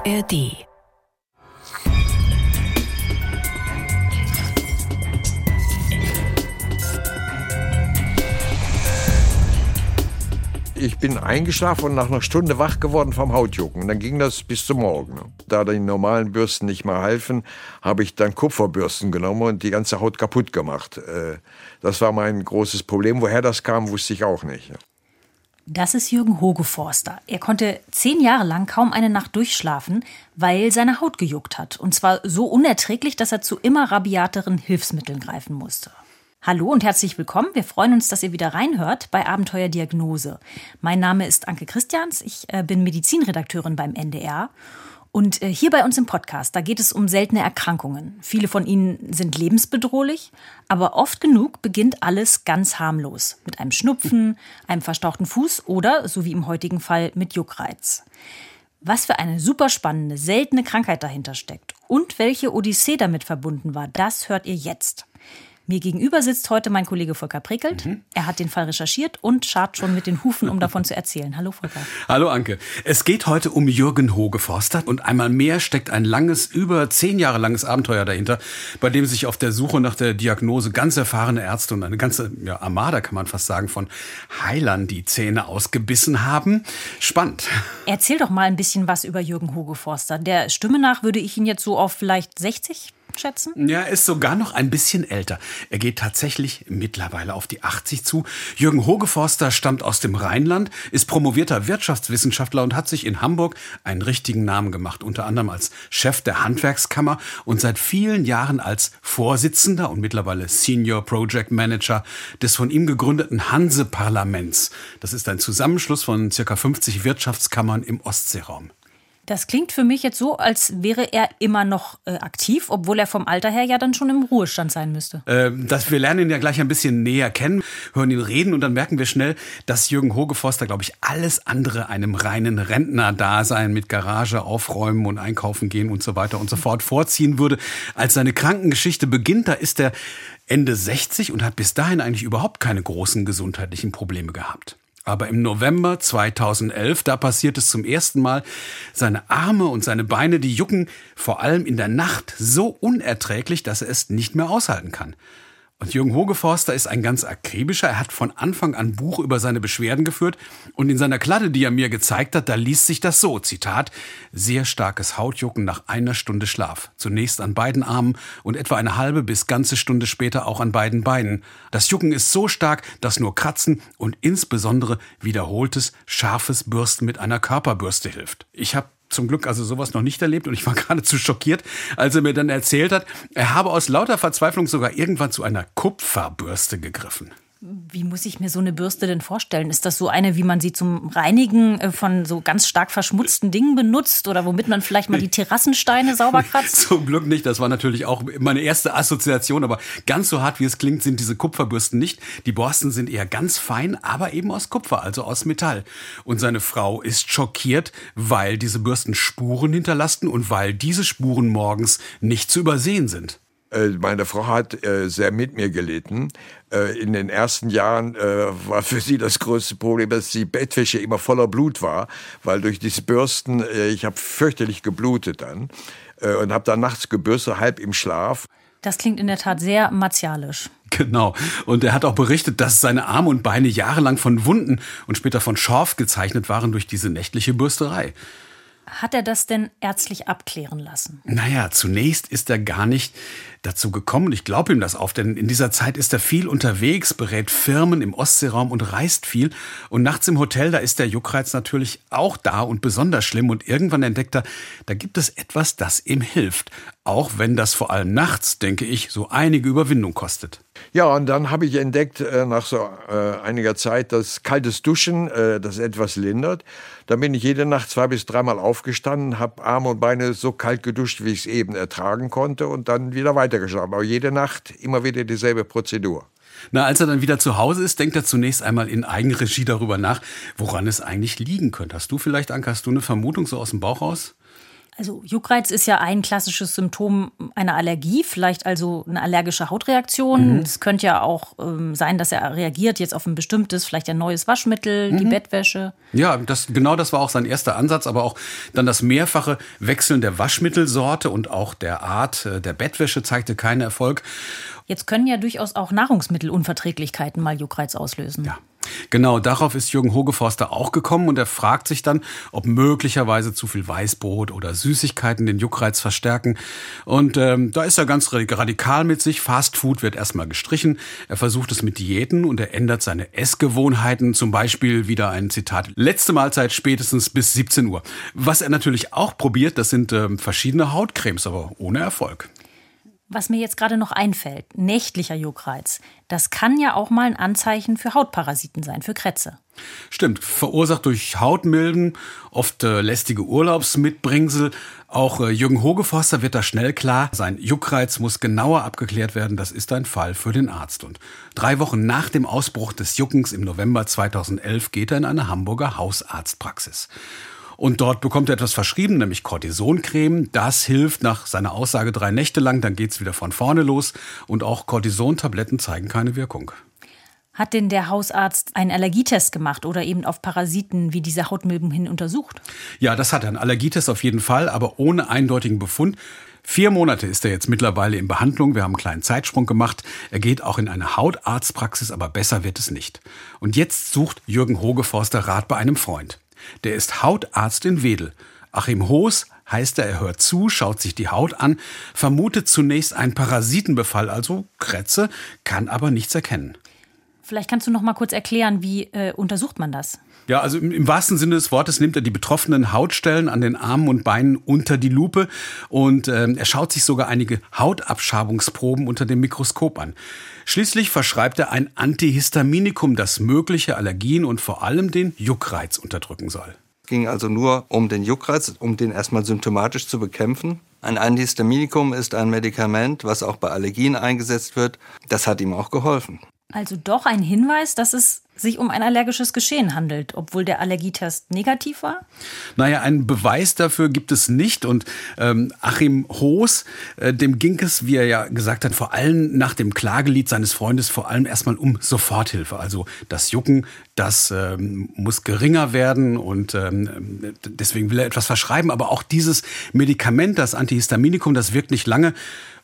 ARD ich bin eingeschlafen und nach einer Stunde wach geworden vom Hautjucken. Und dann ging das bis zum Morgen. Da die normalen Bürsten nicht mehr halfen, habe ich dann Kupferbürsten genommen und die ganze Haut kaputt gemacht. Äh, das war mein großes Problem. Woher das kam, wusste ich auch nicht. Das ist Jürgen Hogeforster. Er konnte zehn Jahre lang kaum eine Nacht durchschlafen, weil seine Haut gejuckt hat. Und zwar so unerträglich, dass er zu immer rabiateren Hilfsmitteln greifen musste. Hallo und herzlich willkommen. Wir freuen uns, dass ihr wieder reinhört bei Abenteuer Diagnose. Mein Name ist Anke Christians. Ich äh, bin Medizinredakteurin beim NDR. Und äh, hier bei uns im Podcast, da geht es um seltene Erkrankungen. Viele von ihnen sind lebensbedrohlich, aber oft genug beginnt alles ganz harmlos. Mit einem Schnupfen, einem verstauchten Fuß oder, so wie im heutigen Fall, mit Juckreiz. Was für eine super spannende, seltene Krankheit dahinter steckt und welche Odyssee damit verbunden war, das hört ihr jetzt. Mir gegenüber sitzt heute mein Kollege Volker Prickelt. Mhm. Er hat den Fall recherchiert und schart schon mit den Hufen, um davon zu erzählen. Hallo Volker. Hallo Anke. Es geht heute um Jürgen Hogeforster und einmal mehr steckt ein langes, über zehn Jahre langes Abenteuer dahinter, bei dem sich auf der Suche nach der Diagnose ganz erfahrene Ärzte und eine ganze ja, Armada, kann man fast sagen, von Heilern die Zähne ausgebissen haben. Spannend. Erzähl doch mal ein bisschen was über Jürgen Hogeforster. Der Stimme nach würde ich ihn jetzt so auf vielleicht 60 schätzen? Ja, er ist sogar noch ein bisschen älter. Er geht tatsächlich mittlerweile auf die 80 zu. Jürgen Hogeforster stammt aus dem Rheinland, ist promovierter Wirtschaftswissenschaftler und hat sich in Hamburg einen richtigen Namen gemacht, unter anderem als Chef der Handwerkskammer und seit vielen Jahren als Vorsitzender und mittlerweile Senior Project Manager des von ihm gegründeten Hanse-Parlaments. Das ist ein Zusammenschluss von circa 50 Wirtschaftskammern im Ostseeraum. Das klingt für mich jetzt so, als wäre er immer noch äh, aktiv, obwohl er vom Alter her ja dann schon im Ruhestand sein müsste. Äh, das, wir lernen ihn ja gleich ein bisschen näher kennen, hören ihn reden und dann merken wir schnell, dass Jürgen Hogeforster, glaube ich, alles andere einem reinen Rentner-Dasein mit Garage aufräumen und einkaufen gehen und so weiter und so fort vorziehen würde. Als seine Krankengeschichte beginnt, da ist er Ende 60 und hat bis dahin eigentlich überhaupt keine großen gesundheitlichen Probleme gehabt. Aber im November 2011, da passiert es zum ersten Mal, seine Arme und seine Beine, die jucken vor allem in der Nacht so unerträglich, dass er es nicht mehr aushalten kann. Und Jürgen Hogeforster ist ein ganz akribischer. Er hat von Anfang an Buch über seine Beschwerden geführt. Und in seiner Kladde, die er mir gezeigt hat, da liest sich das so. Zitat. Sehr starkes Hautjucken nach einer Stunde Schlaf. Zunächst an beiden Armen und etwa eine halbe bis ganze Stunde später auch an beiden Beinen. Das Jucken ist so stark, dass nur Kratzen und insbesondere wiederholtes, scharfes Bürsten mit einer Körperbürste hilft. Ich habe zum Glück also sowas noch nicht erlebt und ich war geradezu schockiert, als er mir dann erzählt hat, er habe aus lauter Verzweiflung sogar irgendwann zu einer Kupferbürste gegriffen. Wie muss ich mir so eine Bürste denn vorstellen? Ist das so eine, wie man sie zum Reinigen äh, von so ganz stark verschmutzten Dingen benutzt oder womit man vielleicht mal die Terrassensteine sauber kratzt? Zum Glück nicht. Das war natürlich auch meine erste Assoziation. Aber ganz so hart, wie es klingt, sind diese Kupferbürsten nicht. Die Borsten sind eher ganz fein, aber eben aus Kupfer, also aus Metall. Und seine Frau ist schockiert, weil diese Bürsten Spuren hinterlassen und weil diese Spuren morgens nicht zu übersehen sind. Äh, meine Frau hat äh, sehr mit mir gelitten. Äh, in den ersten Jahren war für sie das größte Problem, dass die Bettwäsche immer voller Blut war, weil durch diese Bürsten, ich habe fürchterlich geblutet dann und habe dann nachts gebürstet, halb im Schlaf. Das klingt in der Tat sehr martialisch. Genau. Und er hat auch berichtet, dass seine Arme und Beine jahrelang von Wunden und später von Schorf gezeichnet waren durch diese nächtliche Bürsterei. Hat er das denn ärztlich abklären lassen? Naja, zunächst ist er gar nicht dazu gekommen. Ich glaube ihm das auf, denn in dieser Zeit ist er viel unterwegs, berät Firmen im Ostseeraum und reist viel. Und nachts im Hotel, da ist der Juckreiz natürlich auch da und besonders schlimm. Und irgendwann entdeckt er, da gibt es etwas, das ihm hilft. Auch wenn das vor allem nachts, denke ich, so einige Überwindung kostet. Ja, und dann habe ich entdeckt, äh, nach so äh, einiger Zeit, dass kaltes Duschen äh, das etwas lindert. Dann bin ich jede Nacht zwei bis dreimal aufgestanden, habe Arme und Beine so kalt geduscht, wie ich es eben ertragen konnte und dann wieder weitergeschlafen. Aber jede Nacht immer wieder dieselbe Prozedur. Na, als er dann wieder zu Hause ist, denkt er zunächst einmal in Eigenregie darüber nach, woran es eigentlich liegen könnte. Hast du vielleicht, Anke, hast du eine Vermutung so aus dem Bauch raus? Also Juckreiz ist ja ein klassisches Symptom einer Allergie, vielleicht also eine allergische Hautreaktion. Mhm. Es könnte ja auch ähm, sein, dass er reagiert jetzt auf ein bestimmtes, vielleicht ein neues Waschmittel, mhm. die Bettwäsche. Ja, das, genau das war auch sein erster Ansatz, aber auch dann das mehrfache Wechseln der Waschmittelsorte und auch der Art äh, der Bettwäsche zeigte keinen Erfolg. Jetzt können ja durchaus auch Nahrungsmittelunverträglichkeiten mal Juckreiz auslösen. Ja. Genau, darauf ist Jürgen Hogeforster auch gekommen und er fragt sich dann, ob möglicherweise zu viel Weißbrot oder Süßigkeiten den Juckreiz verstärken. Und ähm, da ist er ganz radikal mit sich. Fast Food wird erstmal gestrichen. Er versucht es mit Diäten und er ändert seine Essgewohnheiten. Zum Beispiel wieder ein Zitat, letzte Mahlzeit spätestens bis 17 Uhr. Was er natürlich auch probiert, das sind ähm, verschiedene Hautcremes, aber ohne Erfolg. Was mir jetzt gerade noch einfällt, nächtlicher Juckreiz, das kann ja auch mal ein Anzeichen für Hautparasiten sein, für Krätze. Stimmt, verursacht durch Hautmilben, oft äh, lästige Urlaubsmitbringsel. Auch äh, Jürgen Hogeforster wird da schnell klar, sein Juckreiz muss genauer abgeklärt werden. Das ist ein Fall für den Arzt. Und drei Wochen nach dem Ausbruch des Juckens im November 2011 geht er in eine Hamburger Hausarztpraxis. Und dort bekommt er etwas verschrieben, nämlich Cortisoncreme. Das hilft nach seiner Aussage drei Nächte lang, dann geht's wieder von vorne los. Und auch Cortisontabletten zeigen keine Wirkung. Hat denn der Hausarzt einen Allergietest gemacht oder eben auf Parasiten wie diese Hautmilben hin untersucht? Ja, das hat er. Einen Allergietest auf jeden Fall, aber ohne eindeutigen Befund. Vier Monate ist er jetzt mittlerweile in Behandlung. Wir haben einen kleinen Zeitsprung gemacht. Er geht auch in eine Hautarztpraxis, aber besser wird es nicht. Und jetzt sucht Jürgen Hogeforster Rat bei einem Freund. Der ist Hautarzt in Wedel. Achim Hoos heißt er, er hört zu, schaut sich die Haut an, vermutet zunächst einen Parasitenbefall, also Krätze, kann aber nichts erkennen. Vielleicht kannst du noch mal kurz erklären, wie äh, untersucht man das? Ja, also im, im, wahrsten Sinne des Wortes nimmt er die betroffenen Hautstellen an den Armen und Beinen unter die Lupe und ähm, er schaut sich sogar einige Hautabschabungsproben unter dem Mikroskop an. Schließlich verschreibt er ein Antihistaminikum, das mögliche Allergien und vor allem den Juckreiz unterdrücken soll. Es ging also nur um den Juckreiz, um den erstmal symptomatisch zu bekämpfen. Ein Antihistaminikum ist ein Medikament, was auch bei Allergien eingesetzt wird. Das hat ihm auch geholfen. Also doch ein Hinweis, dass es sich um ein allergisches Geschehen handelt, obwohl der Allergietest negativ war? Naja, einen Beweis dafür gibt es nicht. Und ähm, Achim Hoos, äh, dem ging es, wie er ja gesagt hat, vor allem nach dem Klagelied seines Freundes vor allem erstmal um Soforthilfe. Also das Jucken, das ähm, muss geringer werden und ähm, deswegen will er etwas verschreiben. Aber auch dieses Medikament, das Antihistaminikum, das wirkt nicht lange.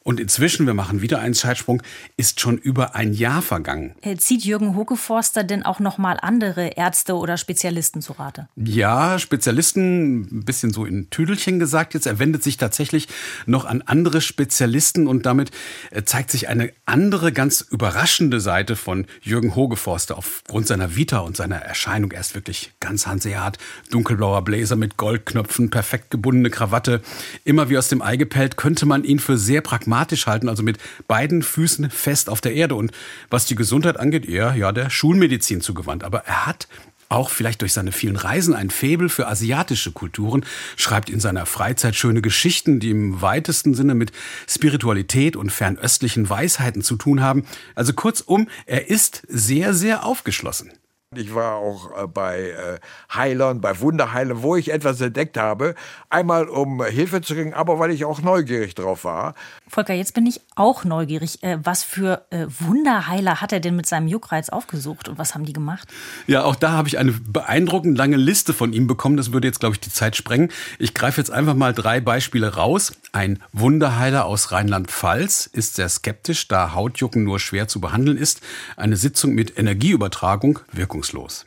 Und inzwischen, wir machen wieder einen Zeitsprung, ist schon über ein Jahr vergangen. Zieht Jürgen Hogeforster denn auch noch mal andere Ärzte oder Spezialisten zu Rate? Ja, Spezialisten, ein bisschen so in Tüdelchen gesagt jetzt. Er wendet sich tatsächlich noch an andere Spezialisten und damit äh, zeigt sich eine andere, ganz überraschende Seite von Jürgen Hogeforster aufgrund seiner Vita und seiner Erscheinung. Er ist wirklich ganz hanseat, dunkelblauer Bläser mit Goldknöpfen, perfekt gebundene Krawatte, immer wie aus dem Ei gepellt, könnte man ihn für sehr pragmatisch pragmatisch halten, also mit beiden Füßen fest auf der Erde. Und was die Gesundheit angeht, eher ja der Schulmedizin zugewandt. Aber er hat auch vielleicht durch seine vielen Reisen ein Faible für asiatische Kulturen, schreibt in seiner Freizeit schöne Geschichten, die im weitesten Sinne mit Spiritualität und fernöstlichen Weisheiten zu tun haben. Also kurzum, er ist sehr, sehr aufgeschlossen. Ich war auch äh, bei äh, Heilern, bei Wunderheilern, wo ich etwas entdeckt habe. Einmal um Hilfe zu kriegen, aber weil ich auch neugierig drauf war. Volker, jetzt bin ich auch neugierig. Äh, was für Wunderheiler hat er denn mit seinem Juckreiz aufgesucht und was haben die gemacht? Ja, auch da habe ich eine beeindruckend lange Liste von ihm bekommen. Das würde jetzt, glaube ich, die Zeit sprengen. Ich greife jetzt einfach mal drei Beispiele raus. Ein Wunderheiler aus Rheinland-Pfalz ist sehr skeptisch, da Hautjucken nur schwer zu behandeln ist. Eine Sitzung mit Energieübertragung wirkungslos wirkungslos.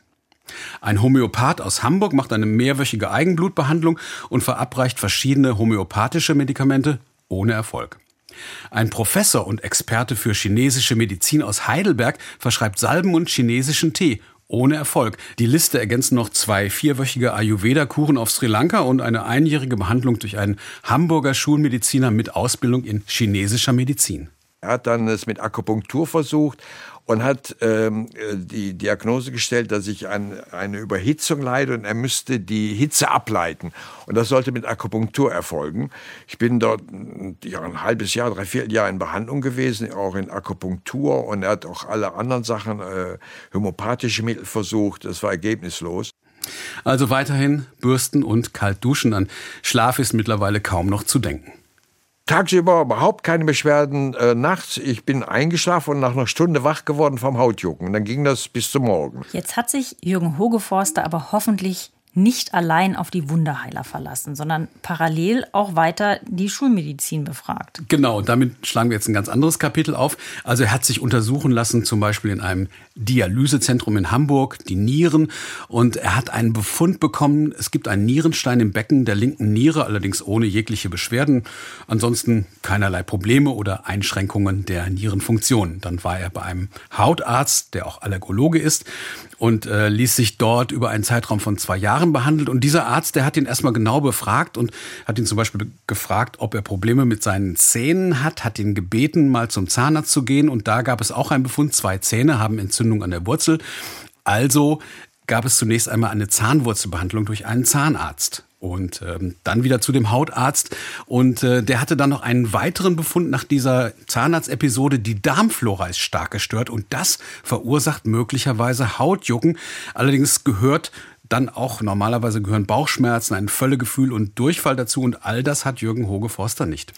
Ein Homöopath aus Hamburg macht eine mehrwöchige Eigenblutbehandlung und verabreicht verschiedene homöopathische Medikamente ohne Erfolg. Ein Professor und Experte für chinesische Medizin aus Heidelberg verschreibt Salben und chinesischen Tee ohne Erfolg. Die Liste ergänzen noch zwei vierwöchige Ayurveda-Kuren auf Sri Lanka und eine einjährige Behandlung durch einen Hamburger Schulmediziner mit Ausbildung in chinesischer Medizin. Er hat dann es mit Akupunktur versucht und hat ähm, die Diagnose gestellt, dass ich an eine Überhitzung leide und er müsste die Hitze ableiten. Und das sollte mit Akupunktur erfolgen. Ich bin dort ja, ein halbes Jahr, drei, vier Jahre in Behandlung gewesen, auch in Akupunktur und er hat auch alle anderen Sachen, äh, homöopathische Mittel versucht. Das war ergebnislos. Also weiterhin bürsten und kalt duschen. An Schlaf ist mittlerweile kaum noch zu denken. Tagsüber überhaupt keine Beschwerden. Äh, nachts, ich bin eingeschlafen und nach einer Stunde wach geworden vom Hautjucken. Und dann ging das bis zum Morgen. Jetzt hat sich Jürgen Hogeforster aber hoffentlich nicht allein auf die Wunderheiler verlassen, sondern parallel auch weiter die Schulmedizin befragt. Genau, damit schlagen wir jetzt ein ganz anderes Kapitel auf. Also er hat sich untersuchen lassen, zum Beispiel in einem Dialysezentrum in Hamburg, die Nieren. Und er hat einen Befund bekommen, es gibt einen Nierenstein im Becken der linken Niere, allerdings ohne jegliche Beschwerden. Ansonsten keinerlei Probleme oder Einschränkungen der Nierenfunktion. Dann war er bei einem Hautarzt, der auch Allergologe ist und äh, ließ sich dort über einen Zeitraum von zwei Jahren behandelt. Und dieser Arzt, der hat ihn erstmal genau befragt und hat ihn zum Beispiel gefragt, ob er Probleme mit seinen Zähnen hat, hat ihn gebeten, mal zum Zahnarzt zu gehen. Und da gab es auch einen Befund, zwei Zähne haben Entzündung an der Wurzel. Also gab es zunächst einmal eine Zahnwurzelbehandlung durch einen Zahnarzt und ähm, dann wieder zu dem Hautarzt. Und äh, der hatte dann noch einen weiteren Befund nach dieser Zahnarztepisode. Die Darmflora ist stark gestört und das verursacht möglicherweise Hautjucken. Allerdings gehört dann auch normalerweise gehören Bauchschmerzen, ein Völlegefühl und Durchfall dazu. Und all das hat Jürgen Hoge-Forster nicht.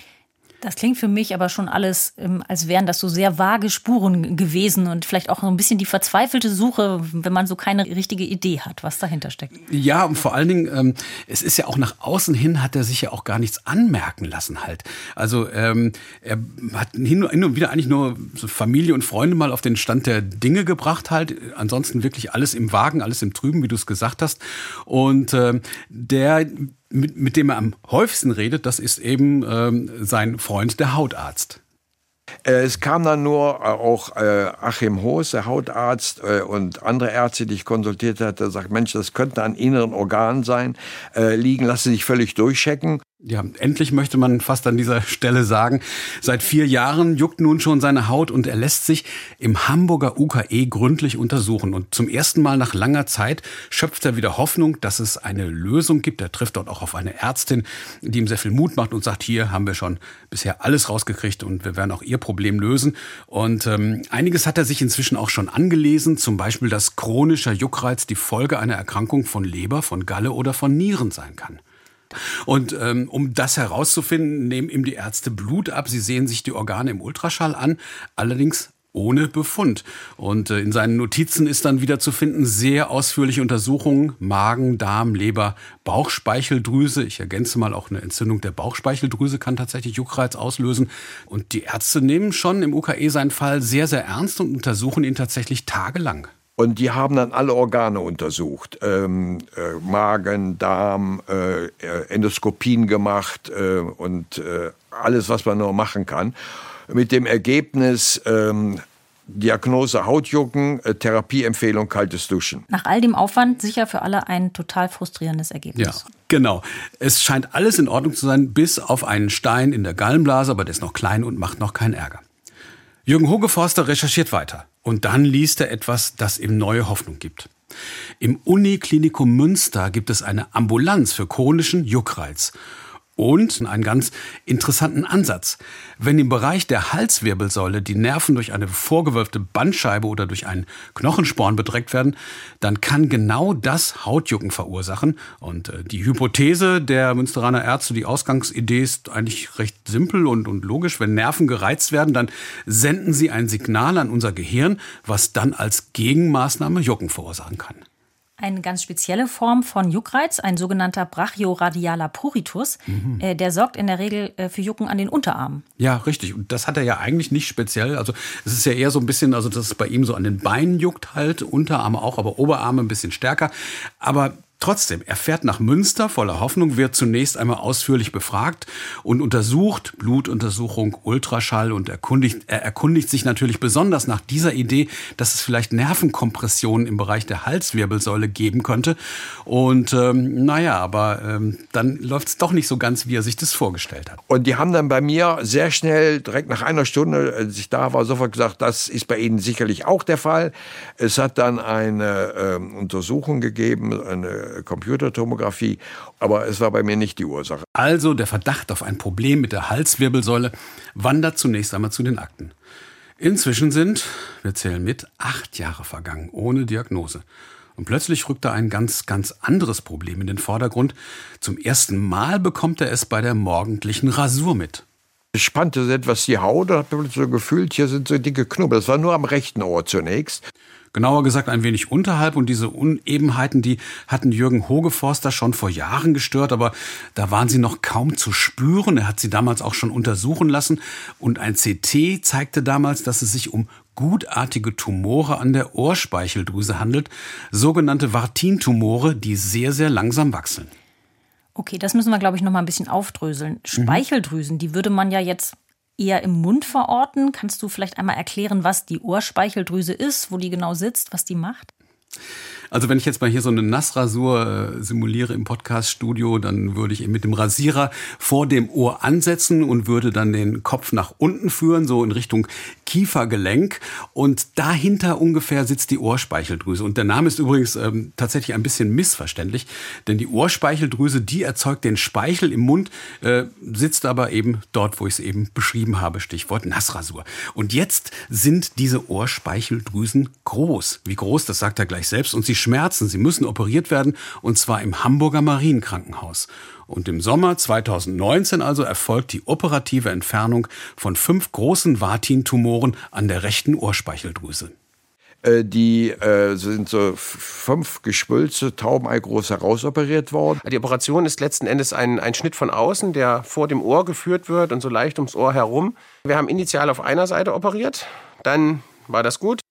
Das klingt für mich aber schon alles, ähm, als wären das so sehr vage Spuren gewesen und vielleicht auch so ein bisschen die verzweifelte Suche, wenn man so keine richtige Idee hat, was dahinter steckt. Ja, und vor allen Dingen, ähm, es ist ja auch nach außen hin, hat er sich ja auch gar nichts anmerken lassen halt. Also ähm, er hat hin und wieder eigentlich nur Familie und Freunde mal auf den Stand der Dinge gebracht halt. Ansonsten wirklich alles im Wagen, alles im Trüben, wie du es gesagt hast. Und ähm, der mit, mit dem er am häufigsten redet, das ist eben ähm, sein Freund, der Hautarzt. Äh, es kam dann nur äh, auch äh, Achim Hoos, der Hautarzt äh, und andere Ärzte, die ich konsultiert hatte, sagt, Mensch, das könnte an inneren Organen sein, äh, liegen, lassen sich völlig durchchecken. Ja, endlich möchte man fast an dieser Stelle sagen, seit vier Jahren juckt nun schon seine Haut und er lässt sich im Hamburger UKE gründlich untersuchen. Und zum ersten Mal nach langer Zeit schöpft er wieder Hoffnung, dass es eine Lösung gibt. Er trifft dort auch auf eine Ärztin, die ihm sehr viel Mut macht und sagt, hier haben wir schon bisher alles rausgekriegt und wir werden auch ihr Problem lösen. Und ähm, einiges hat er sich inzwischen auch schon angelesen, zum Beispiel, dass chronischer Juckreiz die Folge einer Erkrankung von Leber, von Galle oder von Nieren sein kann. Und ähm, um das herauszufinden, nehmen ihm die Ärzte Blut ab. Sie sehen sich die Organe im Ultraschall an, allerdings ohne Befund. Und äh, in seinen Notizen ist dann wieder zu finden sehr ausführliche Untersuchungen Magen, Darm, Leber, Bauchspeicheldrüse. Ich ergänze mal auch eine Entzündung der Bauchspeicheldrüse kann tatsächlich Juckreiz auslösen. Und die Ärzte nehmen schon im UKE seinen Fall sehr, sehr ernst und untersuchen ihn tatsächlich tagelang. Und die haben dann alle Organe untersucht. Ähm, äh, Magen, Darm, äh, Endoskopien gemacht äh, und äh, alles, was man nur machen kann. Mit dem Ergebnis, ähm, Diagnose Hautjucken, äh, Therapieempfehlung kaltes Duschen. Nach all dem Aufwand sicher für alle ein total frustrierendes Ergebnis. Ja, genau. Es scheint alles in Ordnung zu sein, bis auf einen Stein in der Gallenblase, aber der ist noch klein und macht noch keinen Ärger. Jürgen Hogeforster recherchiert weiter. Und dann liest er etwas, das ihm neue Hoffnung gibt. Im Uniklinikum Münster gibt es eine Ambulanz für chronischen Juckreiz. Und einen ganz interessanten Ansatz. Wenn im Bereich der Halswirbelsäule die Nerven durch eine vorgewölbte Bandscheibe oder durch einen Knochensporn bedreckt werden, dann kann genau das Hautjucken verursachen. Und äh, die Hypothese der Münsteraner Ärzte, die Ausgangsidee ist eigentlich recht simpel und, und logisch. Wenn Nerven gereizt werden, dann senden sie ein Signal an unser Gehirn, was dann als Gegenmaßnahme Jucken verursachen kann eine ganz spezielle Form von Juckreiz, ein sogenannter brachioradialer Pruritus. Mhm. Äh, der sorgt in der Regel äh, für Jucken an den Unterarmen. Ja, richtig. Und das hat er ja eigentlich nicht speziell. Also es ist ja eher so ein bisschen, also dass es bei ihm so an den Beinen juckt halt, Unterarme auch, aber Oberarme ein bisschen stärker. Aber Trotzdem, er fährt nach Münster voller Hoffnung, wird zunächst einmal ausführlich befragt und untersucht, Blutuntersuchung, Ultraschall und erkundigt, er erkundigt sich natürlich besonders nach dieser Idee, dass es vielleicht Nervenkompressionen im Bereich der Halswirbelsäule geben könnte. Und ähm, naja, aber ähm, dann läuft es doch nicht so ganz, wie er sich das vorgestellt hat. Und die haben dann bei mir sehr schnell, direkt nach einer Stunde, als ich da war, sofort gesagt, das ist bei Ihnen sicherlich auch der Fall. Es hat dann eine ähm, Untersuchung gegeben, eine Computertomographie, aber es war bei mir nicht die Ursache. Also der Verdacht auf ein Problem mit der Halswirbelsäule wandert zunächst einmal zu den Akten. Inzwischen sind, wir zählen mit, acht Jahre vergangen, ohne Diagnose. Und plötzlich rückt da ein ganz, ganz anderes Problem in den Vordergrund. Zum ersten Mal bekommt er es bei der morgendlichen Rasur mit. Ich spannte etwas die Haut und habe so gefühlt, hier sind so dicke Knubbel. Das war nur am rechten Ohr zunächst. Genauer gesagt ein wenig unterhalb und diese Unebenheiten, die hatten Jürgen Hogeforster schon vor Jahren gestört, aber da waren sie noch kaum zu spüren. Er hat sie damals auch schon untersuchen lassen und ein CT zeigte damals, dass es sich um gutartige Tumore an der Ohrspeicheldrüse handelt, sogenannte Vartin-Tumore, die sehr, sehr langsam wachsen. Okay, das müssen wir, glaube ich, noch mal ein bisschen aufdröseln. Speicheldrüsen, die würde man ja jetzt eher im Mund verorten. Kannst du vielleicht einmal erklären, was die Ohrspeicheldrüse ist, wo die genau sitzt, was die macht? Also wenn ich jetzt mal hier so eine Nassrasur äh, simuliere im Podcaststudio, dann würde ich eben mit dem Rasierer vor dem Ohr ansetzen und würde dann den Kopf nach unten führen, so in Richtung Kiefergelenk. Und dahinter ungefähr sitzt die Ohrspeicheldrüse. Und der Name ist übrigens ähm, tatsächlich ein bisschen missverständlich, denn die Ohrspeicheldrüse, die erzeugt den Speichel im Mund, äh, sitzt aber eben dort, wo ich es eben beschrieben habe, Stichwort Nassrasur. Und jetzt sind diese Ohrspeicheldrüsen groß. Wie groß, das sagt er gleich selbst. Und sie schmerzen, sie müssen operiert werden, und zwar im Hamburger Marienkrankenhaus. Und im Sommer 2019 also erfolgt die operative Entfernung von fünf großen Vatin-Tumoren an der rechten Ohrspeicheldrüse. Äh, die äh, sind so fünf Gespülze, Taubenei groß herausoperiert worden. Die Operation ist letzten Endes ein, ein Schnitt von außen, der vor dem Ohr geführt wird und so leicht ums Ohr herum. Wir haben initial auf einer Seite operiert, dann war das gut.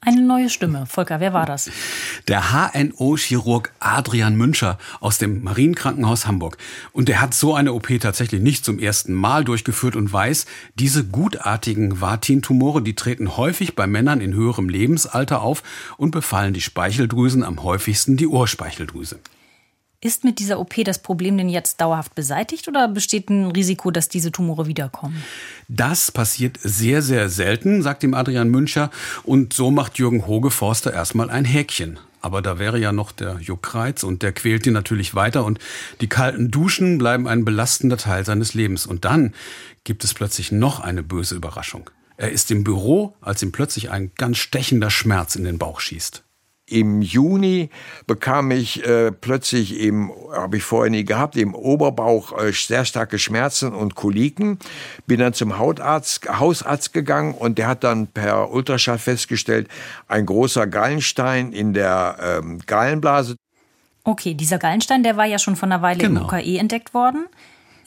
Eine neue Stimme. Volker, wer war das? Der HNO-Chirurg Adrian Müncher aus dem Marienkrankenhaus Hamburg. Und der hat so eine OP tatsächlich nicht zum ersten Mal durchgeführt und weiß, diese gutartigen Vatin-Tumore, die treten häufig bei Männern in höherem Lebensalter auf und befallen die Speicheldrüsen am häufigsten die Ohrspeicheldrüse. Ist mit dieser OP das Problem denn jetzt dauerhaft beseitigt oder besteht ein Risiko, dass diese Tumore wiederkommen? Das passiert sehr, sehr selten, sagt ihm Adrian Müncher. Und so macht Jürgen Hogeforster erstmal ein Häkchen. Aber da wäre ja noch der Juckreiz und der quält ihn natürlich weiter und die kalten Duschen bleiben ein belastender Teil seines Lebens. Und dann gibt es plötzlich noch eine böse Überraschung. Er ist im Büro, als ihm plötzlich ein ganz stechender Schmerz in den Bauch schießt. Im Juni bekam ich äh, plötzlich im, habe ich vorher nie gehabt, im Oberbauch äh, sehr starke Schmerzen und Koliken. Bin dann zum Hautarzt, Hausarzt gegangen und der hat dann per Ultraschall festgestellt, ein großer Gallenstein in der ähm, Gallenblase. Okay, dieser Gallenstein, der war ja schon von einer Weile Genau. im UKE entdeckt worden.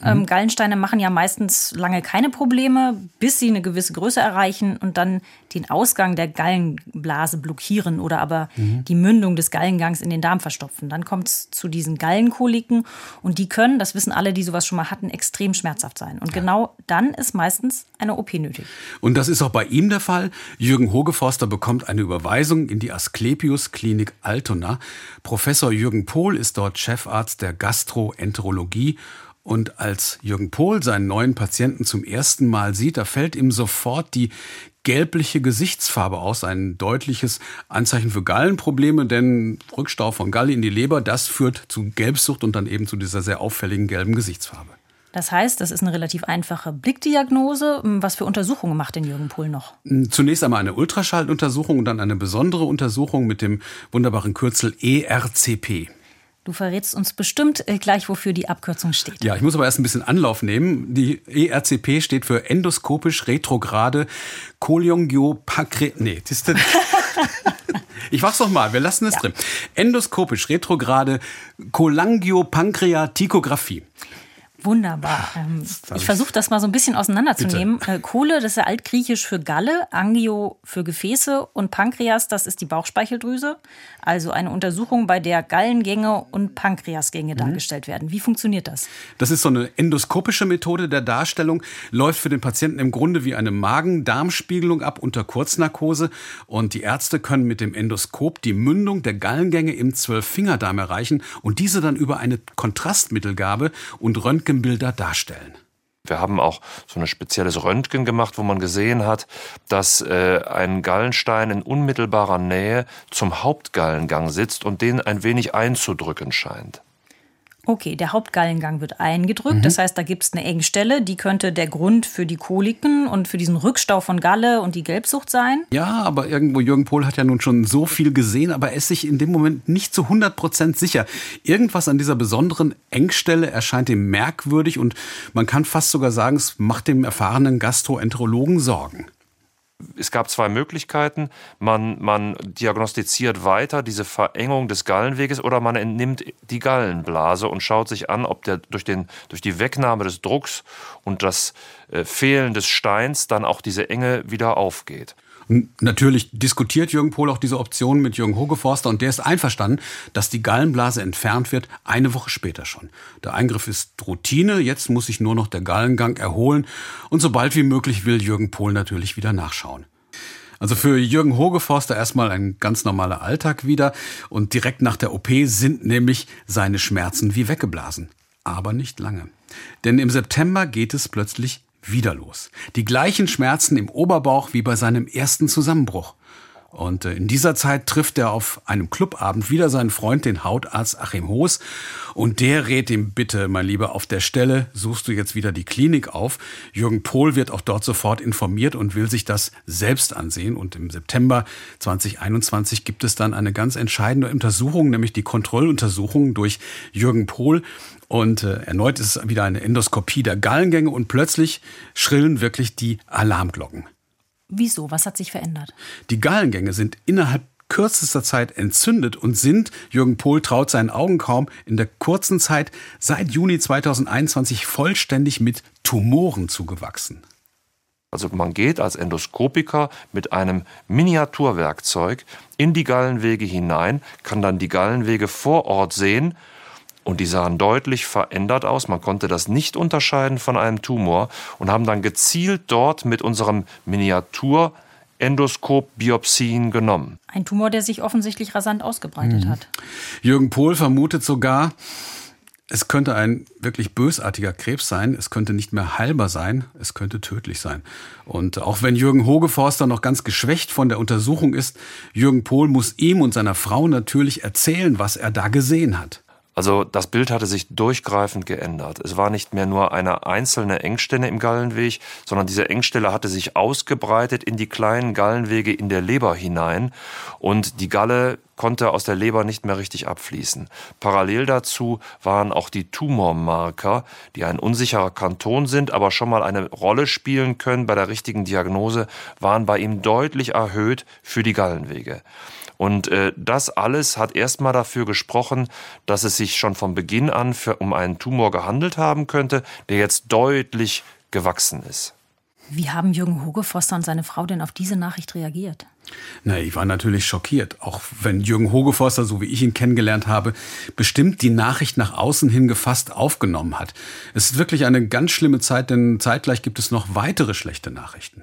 Ähm, Gallensteine machen ja meistens lange keine Probleme, bis sie eine gewisse Größe erreichen und dann den Ausgang der Gallenblase blockieren oder aber die Mündung des Gallengangs in den Darm verstopfen. Dann kommt es zu diesen Gallenkoliken und die können, das wissen alle, die sowas schon mal hatten, extrem schmerzhaft sein. Und genau dann ist meistens eine OP nötig. Und das ist auch bei ihm der Fall. Jürgen Hogeforster bekommt eine Überweisung in die Asklepios Klinik Altona. Professor Jürgen Pohl ist dort Chefarzt der Gastroenterologie. Und als Jürgen Pohl seinen neuen Patienten zum ersten Mal sieht, da fällt ihm sofort die gelbliche Gesichtsfarbe aus, ein deutliches Anzeichen für Gallenprobleme, denn Rückstau von Galle in die Leber, das führt zu Gelbsucht und dann eben zu dieser sehr auffälligen gelben Gesichtsfarbe. Das heißt, das ist eine relativ einfache Blickdiagnose. Was für Untersuchungen macht denn Jürgen Pohl noch? Zunächst einmal eine Ultraschalluntersuchung und dann eine besondere Untersuchung mit dem wunderbaren Kürzel ERCP. Du verrätst uns bestimmt äh, gleich, wofür die Abkürzung steht. Ja, ich muss aber erst ein bisschen Anlauf nehmen. Die ERCP steht für endoskopisch retrograde Cholangiopankre... Nee, das ist Ich mach's noch mal, wir lassen es drin. Endoskopisch retrograde Cholangiopankreatikographie. Wunderbar. Ähm, ich versuche das mal so ein bisschen auseinanderzunehmen. Äh, Kohle, das ist ja altgriechisch für Galle, Angio für Gefäße und Pankreas, das ist die Bauchspeicheldrüse. Also eine Untersuchung, bei der Gallengänge und Pankreasgänge dargestellt werden. Wie funktioniert das? Das ist so eine endoskopische Methode der Darstellung, läuft für den Patienten im Grunde wie eine Magen-Darm-Spiegelung ab unter Kurznarkose und die Ärzte können mit dem Endoskop die Mündung der Gallengänge im Zwölffingerdarm erreichen und diese dann über eine Kontrastmittelgabe und Röntgenbilder darstellen. Wir haben auch so ein spezielles Röntgen gemacht, wo man gesehen hat, dass äh, ein Gallenstein in unmittelbarer Nähe zum Hauptgallengang sitzt und den ein wenig einzudrücken scheint. Okay, der Hauptgallengang wird eingedrückt. Mhm. Das heißt, da gibt es eine Engstelle, die könnte der Grund für die Koliken und für diesen Rückstau von Galle und die Gelbsucht sein. Ja, aber irgendwo, Jürgen Pohl hat ja nun schon so viel gesehen, aber er ist sich in dem Moment nicht zu 100 Prozent sicher. Irgendwas an dieser besonderen Engstelle erscheint ihm merkwürdig und man kann fast sogar sagen, es macht dem erfahrenen Gastroenterologen Sorgen es gab zwei Möglichkeiten. Man, man diagnostiziert weiter diese Verengung des Gallenweges oder man entnimmt die Gallenblase und schaut sich an, ob der durch, den, durch die Wegnahme des Drucks und das äh, Fehlen des Steins dann auch diese Enge wieder aufgeht. Natürlich diskutiert Jürgen Pohl auch diese Option mit Jürgen Hogeforster und der ist einverstanden, dass die Gallenblase entfernt wird, eine Woche später schon. Der Eingriff ist Routine, jetzt muss sich nur noch der Gallengang erholen und sobald wie möglich will Jürgen Pohl natürlich wieder nachschauen. Also für Jürgen Hogeforster erstmal ein ganz normaler Alltag wieder und direkt nach der OP sind nämlich seine Schmerzen wie weggeblasen. Aber nicht lange. Denn im September geht es plötzlich wieder los. Die gleichen Schmerzen im Oberbauch wie bei seinem ersten Zusammenbruch. Und äh, in dieser Zeit trifft er auf einem Clubabend wieder seinen Freund, den Hautarzt Achim Hoos. Und der rät ihm, bitte, mein Lieber, auf der Stelle suchst du jetzt wieder die Klinik auf. Jürgen Pohl wird auch dort sofort informiert und will sich das selbst ansehen. Und im September 2021 gibt es dann eine ganz entscheidende Untersuchung, nämlich die Kontrolluntersuchung durch Jürgen Pohl. Und äh, erneut ist es wieder eine Endoskopie der Gallengänge und plötzlich schrillen wirklich die Alarmglocken. Wieso? Was hat sich verändert? Die Gallengänge sind innerhalb kürzester Zeit entzündet und sind, Jürgen Pohl traut seinen Augen kaum, in der kurzen Zeit seit Juni 2021 vollständig mit Tumoren zugewachsen. Also man geht als Endoskopiker mit einem Miniaturwerkzeug in die Gallenwege hinein, kann dann die Gallenwege vor Ort sehen und die sahen deutlich verändert aus. Man konnte das nicht unterscheiden von einem Tumor und haben dann gezielt dort mit unserem Miniatur Endoskop Biopsien genommen. Ein Tumor, der sich offensichtlich rasant ausgebreitet mhm. hat. Jürgen Pohl vermutet sogar, es könnte ein wirklich bösartiger Krebs sein, es könnte nicht mehr heilbar sein, es könnte tödlich sein. Und auch wenn Jürgen Hogeforster noch ganz geschwächt von der Untersuchung ist, Jürgen Pohl muss ihm und seiner Frau natürlich erzählen, was er da gesehen hat. Also das Bild hatte sich durchgreifend geändert. Es war nicht mehr nur eine einzelne Engstelle im Gallenweg, sondern diese Engstelle hatte sich ausgebreitet in die kleinen Gallenwege in der Leber hinein und die Galle konnte aus der Leber nicht mehr richtig abfließen. Parallel dazu waren auch die Tumormarker, die ein unsicherer Kanton sind, aber schon mal eine Rolle spielen können bei der richtigen Diagnose, waren bei ihm deutlich erhöht für die Gallenwege. Und äh, das alles hat erstmal dafür gesprochen, dass es sich schon von Beginn an für, um einen Tumor gehandelt haben könnte, der jetzt deutlich gewachsen ist. Wie haben Jürgen Hogefoster und seine Frau denn auf diese Nachricht reagiert? Na, ich war natürlich schockiert, auch wenn Jürgen Hogefoster, so wie ich ihn kennengelernt habe, bestimmt die Nachricht nach außen hin gefasst aufgenommen hat. Es ist wirklich eine ganz schlimme Zeit, denn zeitgleich gibt es noch weitere schlechte Nachrichten.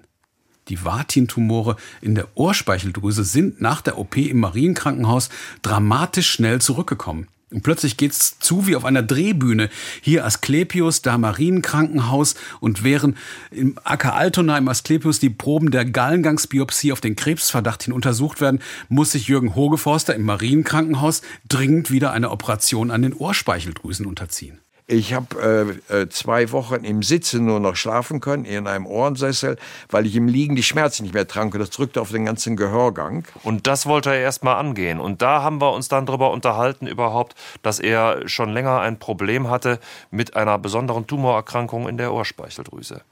Die Vatin-Tumore in der Ohrspeicheldrüse sind nach der OP im Marienkrankenhaus dramatisch schnell zurückgekommen. Und plötzlich geht's zu wie auf einer Drehbühne. Hier Asklepios, da Marienkrankenhaus. Und während im AK Altona im Asklepios die Proben der Gallengangsbiopsie auf den Krebsverdacht hin untersucht werden, muss sich Jürgen Hogeforster im Marienkrankenhaus dringend wieder eine Operation an den Ohrspeicheldrüsen unterziehen. Ich habe äh, äh, zwei Wochen im Sitzen nur noch schlafen können, in einem Ohrensessel, weil ich im Liegen die Schmerzen nicht mehr trank. Das drückte auf den ganzen Gehörgang. Und das wollte er erst mal angehen. Und da haben wir uns dann darüber unterhalten überhaupt, dass er schon länger ein Problem hatte mit einer besonderen Tumorerkrankung in der Ohrspeicheldrüse.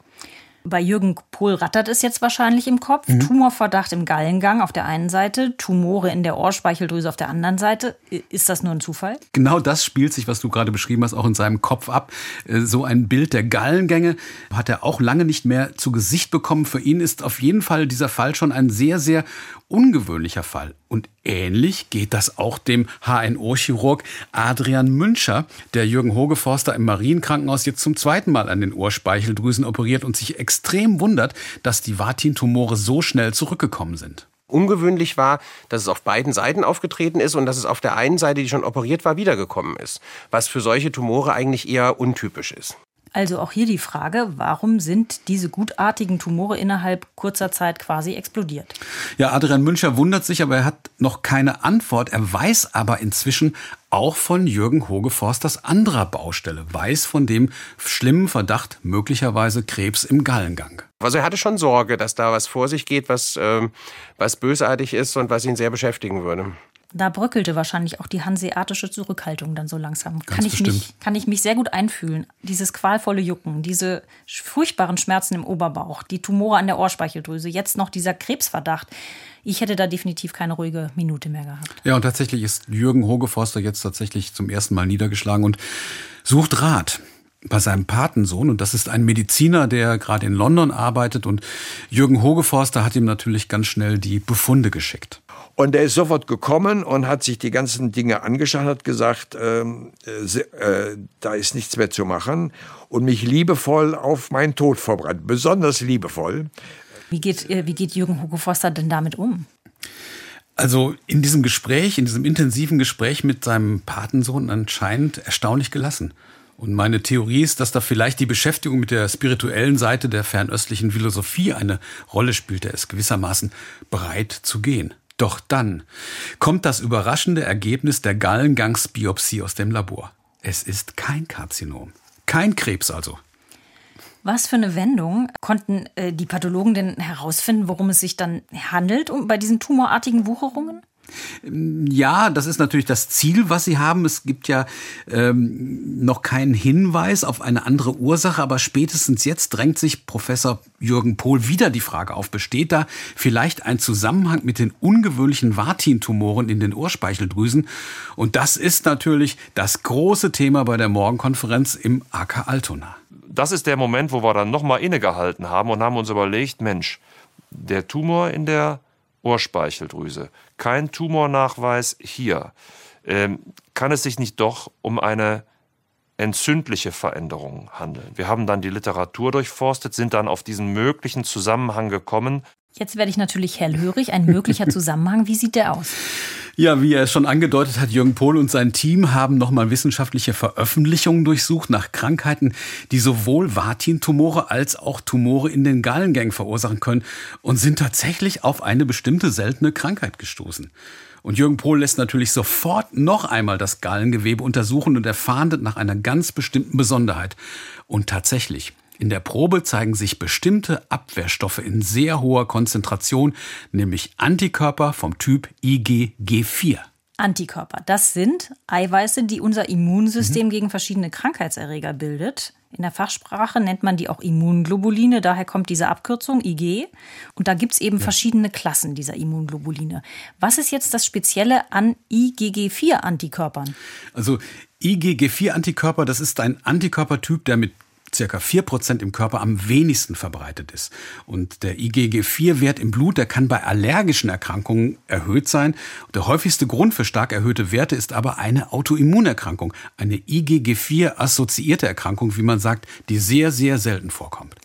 Bei Jürgen Pohl rattert es jetzt wahrscheinlich im Kopf. Mhm. Tumorverdacht im Gallengang auf der einen Seite, Tumore in der Ohrspeicheldrüse auf der anderen Seite. Ist das nur ein Zufall? Genau das spielt sich, was du gerade beschrieben hast, auch in seinem Kopf ab. Äh, so ein Bild der Gallengänge hat er auch lange nicht mehr zu Gesicht bekommen. Für ihn ist auf jeden Fall dieser Fall schon ein sehr, sehr ungewöhnlicher Fall. Und ähnlich geht das auch dem HNO-Chirurg Adrian Müncher, der Jürgen Hogeforster im Marienkrankenhaus jetzt zum zweiten Mal an den Ohrspeicheldrüsen operiert und sich extrem wundert, dass die Vatin-Tumore so schnell zurückgekommen sind. Ungewöhnlich war, dass es auf beiden Seiten aufgetreten ist und dass es auf der einen Seite, die schon operiert war, wiedergekommen ist. Was für solche Tumore eigentlich eher untypisch ist. Also auch hier die Frage, warum sind diese gutartigen Tumore innerhalb kurzer Zeit quasi explodiert? Ja, Adrian Müncher wundert sich, aber er hat noch keine Antwort. Er weiß aber inzwischen auch von Jürgen Hogeforsters anderer Baustelle, weiß von dem schlimmen Verdacht möglicherweise Krebs im Gallengang. Also er hatte schon Sorge, dass da was vor sich geht, was, äh, was bösartig ist und was ihn sehr beschäftigen würde. Da bröckelte wahrscheinlich auch die hanseatische Zurückhaltung dann so langsam. Ganz kann ich, bestimmt. mich, kann ich mich sehr gut einfühlen. Dieses qualvolle Jucken, diese furchtbaren Schmerzen im Oberbauch, die Tumore an der Ohrspeicheldrüse, jetzt noch dieser Krebsverdacht. Ich hätte da definitiv keine ruhige Minute mehr gehabt. Ja, und tatsächlich ist Jürgen Hogeforster jetzt tatsächlich zum ersten Mal niedergeschlagen und sucht Rat bei seinem Patensohn. Und das ist ein Mediziner, der gerade in London arbeitet. Und Jürgen Hogeforster hat ihm natürlich ganz schnell die Befunde geschickt. Und er ist sofort gekommen und hat sich die ganzen Dinge angeschaut, hat gesagt, ähm, äh, äh, da ist nichts mehr zu machen und mich liebevoll auf meinen Tod vorbereitet, besonders liebevoll. Wie geht, äh, wie geht Jürgen Hugo Foster denn damit um? Also in diesem Gespräch, in diesem intensiven Gespräch mit seinem Patensohn anscheinend erstaunlich gelassen. Und meine Theorie ist, dass da vielleicht die Beschäftigung mit der spirituellen Seite der fernöstlichen Philosophie eine Rolle spielt. Er ist gewissermaßen bereit zu gehen. Doch dann kommt das überraschende Ergebnis der Gallengangsbiopsie aus dem Labor. Es ist kein Karzinom. Kein Krebs also. Was für eine Wendung konnten äh, die Pathologen denn herausfinden, worum es sich dann handelt um, bei diesen tumorartigen Wucherungen? Ja, das ist natürlich das Ziel, was Sie haben. Es gibt ja ähm, noch keinen Hinweis auf eine andere Ursache, aber spätestens jetzt drängt sich Professor Jürgen Pohl wieder die Frage auf, besteht da vielleicht ein Zusammenhang mit den ungewöhnlichen Vatin-Tumoren in den Ohrspeicheldrüsen? Und das ist natürlich das große Thema bei der Morgenkonferenz im AK Altona. Das ist der Moment, wo wir dann nochmal innegehalten haben und haben uns überlegt, Mensch, der Tumor in der Ohrspeicheldrüse, kein Tumornachweis hier. Ähm, kann es sich nicht doch um eine entzündliche Veränderung handeln? Wir haben dann die Literatur durchforstet, sind dann auf diesen möglichen Zusammenhang gekommen. Jetzt werde ich natürlich hellhörig. Ein möglicher Zusammenhang, wie sieht der aus? Ja, wie er schon angedeutet hat, Jürgen Pohl und sein Team haben nochmal wissenschaftliche Veröffentlichungen durchsucht nach Krankheiten, die sowohl Vatin-Tumore als auch Tumore in den Gallengängen verursachen können und sind tatsächlich auf eine bestimmte seltene Krankheit gestoßen. Und Jürgen Pohl lässt natürlich sofort noch einmal das Gallengewebe untersuchen und er fahndet nach einer ganz bestimmten Besonderheit. Und tatsächlich, in der Probe zeigen sich bestimmte Abwehrstoffe in sehr hoher Konzentration, nämlich Antikörper vom Typ IgG4. Antikörper, das sind Eiweiße, die unser Immunsystem mhm. gegen verschiedene Krankheitserreger bildet. In der Fachsprache nennt man die auch Immunglobuline, daher kommt diese Abkürzung IG. Und da gibt es eben ja. verschiedene Klassen dieser Immunglobuline. Was ist jetzt das Spezielle an IgG4-Antikörpern? Also IgG4-Antikörper, das ist ein Antikörpertyp, der mit circa 4% im Körper am wenigsten verbreitet ist. Und der IgG4-Wert im Blut, der kann bei allergischen Erkrankungen erhöht sein. Der häufigste Grund für stark erhöhte Werte ist aber eine Autoimmunerkrankung, eine IgG4-assoziierte Erkrankung, wie man sagt, die sehr, sehr selten vorkommt.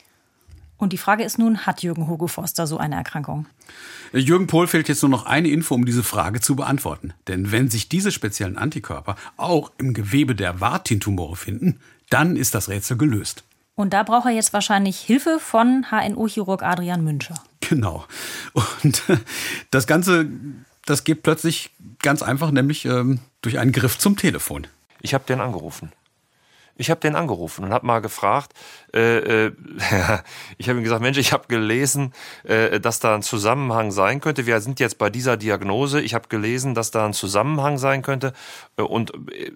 Und die Frage ist nun, hat Jürgen Hugo Foster so eine Erkrankung? Jürgen Pohl fehlt jetzt nur noch eine Info, um diese Frage zu beantworten. Denn wenn sich diese speziellen Antikörper auch im Gewebe der Vatin-Tumore finden, dann ist das Rätsel gelöst. Und da braucht er jetzt wahrscheinlich Hilfe von HNO-Chirurg Adrian Müncher. Genau. Und das Ganze, das geht plötzlich ganz einfach, nämlich ähm, durch einen Griff zum Telefon. Ich habe den angerufen. Ich habe den angerufen und habe mal gefragt. Äh, äh, ich habe ihm gesagt, Mensch, ich habe gelesen, äh, dass da ein Zusammenhang sein könnte. Wir sind jetzt bei dieser Diagnose. Ich habe gelesen, dass da ein Zusammenhang sein könnte. Äh, und äh,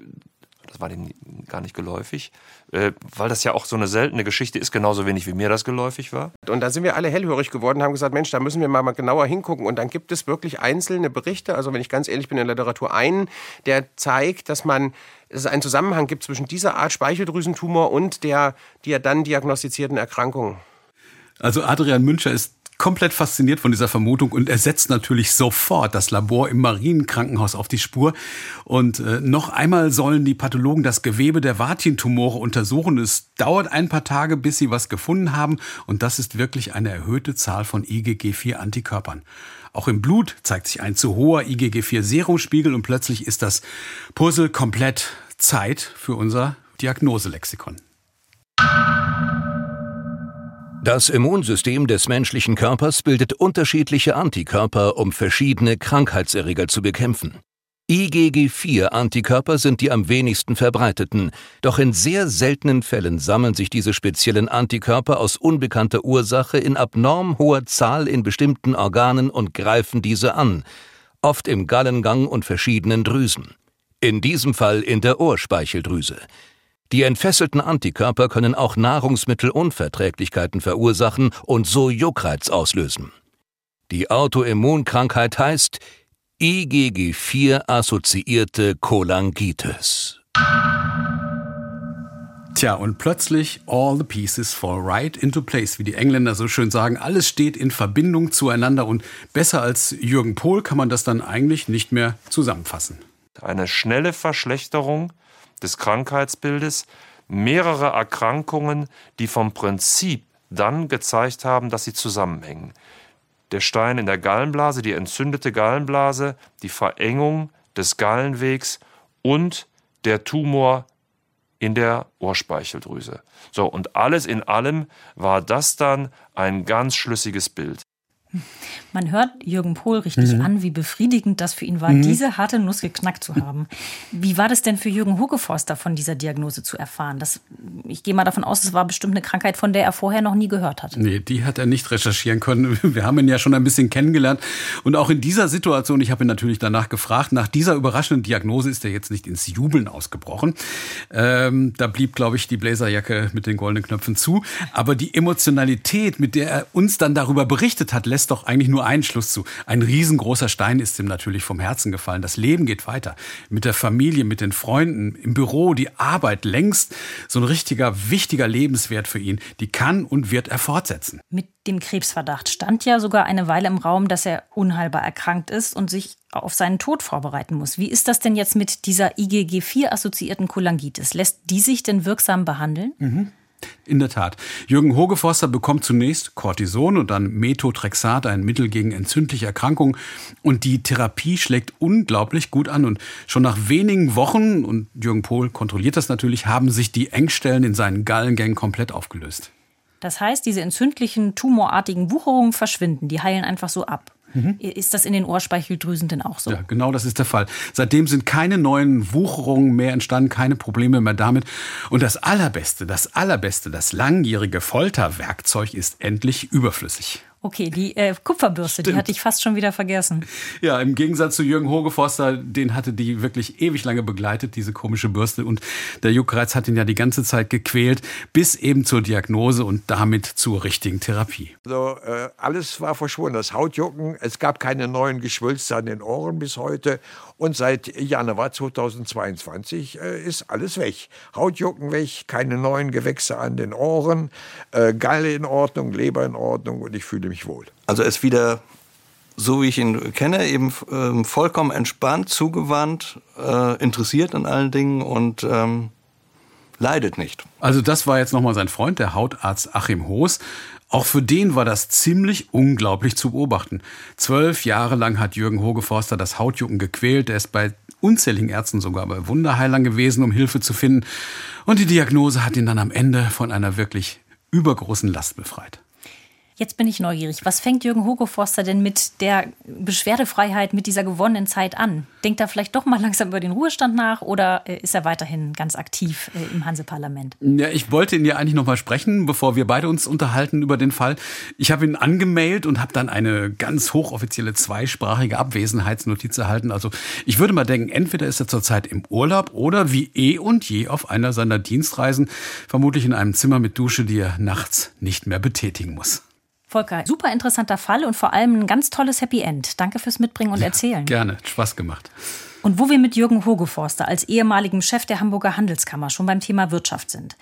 das war dem gar nicht geläufig, äh, weil das ja auch so eine seltene Geschichte ist, genauso wenig wie mir das geläufig war. Und da sind wir alle hellhörig geworden, haben gesagt, Mensch, da müssen wir mal, mal genauer hingucken. Und dann gibt es wirklich einzelne Berichte, also wenn ich ganz ehrlich bin in der Literatur, einen, der zeigt, dass man dass es einen Zusammenhang gibt zwischen dieser Art Speicheldrüsentumor und der, der dann diagnostizierten Erkrankung. Also Adrian Müncher ist komplett fasziniert von dieser Vermutung und er setzt natürlich sofort das Labor im Marienkrankenhaus auf die Spur. Und äh, noch einmal sollen die Pathologen das Gewebe der Vatin-Tumore untersuchen. Es dauert ein paar Tage, bis sie was gefunden haben. Und das ist wirklich eine erhöhte Zahl von IgG4-Antikörpern. Auch im Blut zeigt sich ein zu hoher IgG4-Serumspiegel und plötzlich ist das Puzzle komplett Zeit für unser Diagnoselexikon. Das Immunsystem des menschlichen Körpers bildet unterschiedliche Antikörper, um verschiedene Krankheitserreger zu bekämpfen. IgG4-Antikörper sind die am wenigsten verbreiteten, doch in sehr seltenen Fällen sammeln sich diese speziellen Antikörper aus unbekannter Ursache in abnorm hoher Zahl in bestimmten Organen und greifen diese an, oft im Gallengang und verschiedenen Drüsen. In diesem Fall in der Ohrspeicheldrüse. Die entfesselten Antikörper können auch Nahrungsmittelunverträglichkeiten verursachen und so Juckreiz auslösen. Die Autoimmunkrankheit heißt IgG4-assoziierte Cholangitis. Tja, und plötzlich all the pieces fall right into place, wie die Engländer so schön sagen. Alles steht in Verbindung zueinander und besser als Jürgen Pohl kann man das dann eigentlich nicht mehr zusammenfassen. Eine schnelle Verschlechterung des Krankheitsbildes, mehrere Erkrankungen, die vom Prinzip dann gezeigt haben, dass sie zusammenhängen. Der Stein in der Gallenblase, die entzündete Gallenblase, die Verengung des Gallenwegs und der Tumor in der Ohrspeicheldrüse. So, und alles in allem war das dann ein ganz schlüssiges Bild. Man hört Jürgen Pohl richtig mhm. an, wie befriedigend das für ihn war, mhm. diese harte Nuss geknackt zu haben. Wie war das denn für Jürgen Hugeforster von dieser Diagnose zu erfahren? Das, ich gehe mal davon aus, es war bestimmt eine Krankheit, von der er vorher noch nie gehört hat. Nee, die hat er nicht recherchieren können. Wir haben ihn ja schon ein bisschen kennengelernt. Und auch in dieser Situation, ich habe ihn natürlich danach gefragt, nach dieser überraschenden Diagnose ist er jetzt nicht ins Jubeln ausgebrochen. Ähm, da blieb, glaube ich, die Blazerjacke mit den goldenen Knöpfen zu. Aber die Emotionalität, mit der er uns dann darüber berichtet hat, lässt doch eigentlich nur einen Schluss zu. Ein riesengroßer Stein ist ihm natürlich vom Herzen gefallen. Das Leben geht weiter. Mit der Familie, mit den Freunden, im Büro, die Arbeit längst so ein richtiger, wichtiger Lebenswert für ihn. Die kann und wird er fortsetzen. Mit dem Krebsverdacht stand ja sogar eine Weile im Raum, dass er unheilbar erkrankt ist und sich auf seinen Tod vorbereiten muss. Wie ist das denn jetzt mit dieser IgG4-assoziierten Cholangitis? Lässt die sich denn wirksam behandeln? Mhm. In der Tat. Jürgen Hogeforster bekommt zunächst Cortison und dann Methotrexat, ein Mittel gegen entzündliche Erkrankungen. Und die Therapie schlägt unglaublich gut an. Und schon nach wenigen Wochen, und Jürgen Pohl kontrolliert das natürlich, haben sich die Engstellen in seinen Gallengängen komplett aufgelöst. Das heißt, diese entzündlichen, tumorartigen Wucherungen verschwinden, die heilen einfach so ab. Mhm. Ist das in den Ohrspeicheldrüsen denn auch so? Ja, genau das ist der Fall. Seitdem sind keine neuen Wucherungen mehr entstanden, keine Probleme mehr damit. Und das Allerbeste, das Allerbeste, das langjährige Folterwerkzeug ist endlich überflüssig. Okay, die äh, Kupferbürste, Stimmt. die hatte ich fast schon wieder vergessen. Ja, im Gegensatz zu Jürgen Hogeforster, den hatte die wirklich ewig lange begleitet, diese komische Bürste. Und der Juckreiz hat ihn ja die ganze Zeit gequält, bis eben zur Diagnose und damit zur richtigen Therapie. Also äh, alles war verschwunden. Das Hautjucken, es gab keine neuen Geschwülste an den Ohren bis heute. Und seit Januar 2022 äh, ist alles weg. Hautjucken weg, keine neuen Gewächse an den Ohren, äh, Galle in Ordnung, Leber in Ordnung und ich fühle mich wohl. Also es wieder so wie ich ihn kenne, eben ähm, vollkommen entspannt, zugewandt, äh, interessiert an allen Dingen und ähm, leidet nicht. Also das war jetzt nochmal sein Freund, der Hautarzt Achim Hoos. Auch für den war das ziemlich unglaublich zu beobachten. Zwölf Jahre lang hat Jürgen Hogeforster das Hautjucken gequält. Er ist bei unzähligen Ärzten sogar bei Wunderheilern gewesen, um Hilfe zu finden. Und die Diagnose hat ihn dann am Ende von einer wirklich übergroßen Last befreit. Jetzt bin ich neugierig. Was fängt Jürgen Hogeforster denn mit der Beschwerdefreiheit, mit dieser gewonnenen Zeit an? Denkt er vielleicht doch mal langsam über den Ruhestand nach oder äh, ist er weiterhin ganz aktiv äh, im Hanseparlament? Ja, ich wollte ihn ja eigentlich noch mal sprechen, bevor wir beide uns unterhalten über den Fall. Ich habe ihn angemeldet und habe dann eine ganz hochoffizielle zweisprachige Abwesenheitsnotiz erhalten. Also ich würde mal denken, entweder ist er zurzeit im Urlaub oder wie eh und je auf einer seiner Dienstreisen, vermutlich in einem Zimmer mit Dusche, die er nachts nicht mehr betätigen muss. Volker, super interessanter Fall und vor allem ein ganz tolles Happy End. Danke fürs Mitbringen und Erzählen. Gerne, Spaß gemacht. Und wo wir mit Jürgen Hogeforster als ehemaligem Chef der Hamburger Handelskammer schon beim Thema Wirtschaft sind.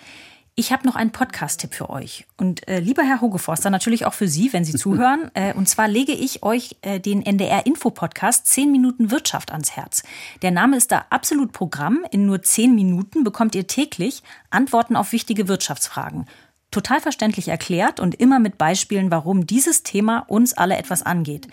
Ich habe noch einen Podcast-Tipp für euch. Und äh, lieber Herr Hogeforster, natürlich auch für Sie, wenn Sie zuhören. Äh, und zwar lege ich euch äh, den NDR-Info-Podcast 10 Minuten Wirtschaft ans Herz. Der Name ist da absolut Programm. In nur 10 Minuten bekommt ihr täglich Antworten auf wichtige Wirtschaftsfragen Total verständlich erklärt und immer mit Beispielen, warum dieses Thema uns alle etwas angeht.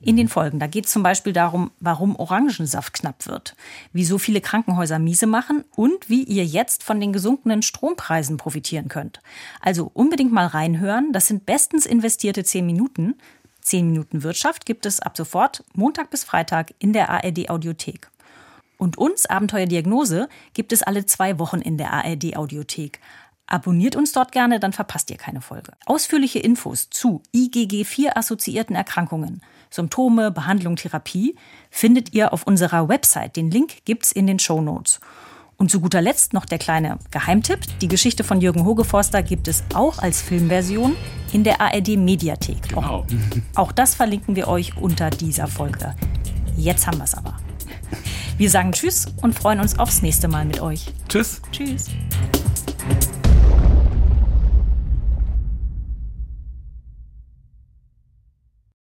In den Folgen, da geht es zum Beispiel darum, warum Orangensaft knapp wird, wie so viele Krankenhäuser miese machen und wie ihr jetzt von den gesunkenen Strompreisen profitieren könnt. Also unbedingt mal reinhören, das sind bestens investierte zehn Minuten. 10 Minuten Wirtschaft gibt es ab sofort Montag bis Freitag in der ARD Audiothek. Und uns, Abenteuerdiagnose, gibt es alle zwei Wochen in der ARD Audiothek. Abonniert uns dort gerne, dann verpasst ihr keine Folge. Ausführliche Infos zu IgG4-assoziierten Erkrankungen, Symptome, Behandlung, Therapie findet ihr auf unserer Website. Den Link gibt's in den Show Notes. Und zu guter Letzt noch der kleine Geheimtipp. Die Geschichte von Jürgen Hogeforster gibt es auch als Filmversion in der ARD Mediathek. Genau. Auch, auch das verlinken wir euch unter dieser Folge. Jetzt haben wir es aber. Wir sagen Tschüss und freuen uns aufs nächste Mal mit euch. Tschüss. Tschüss.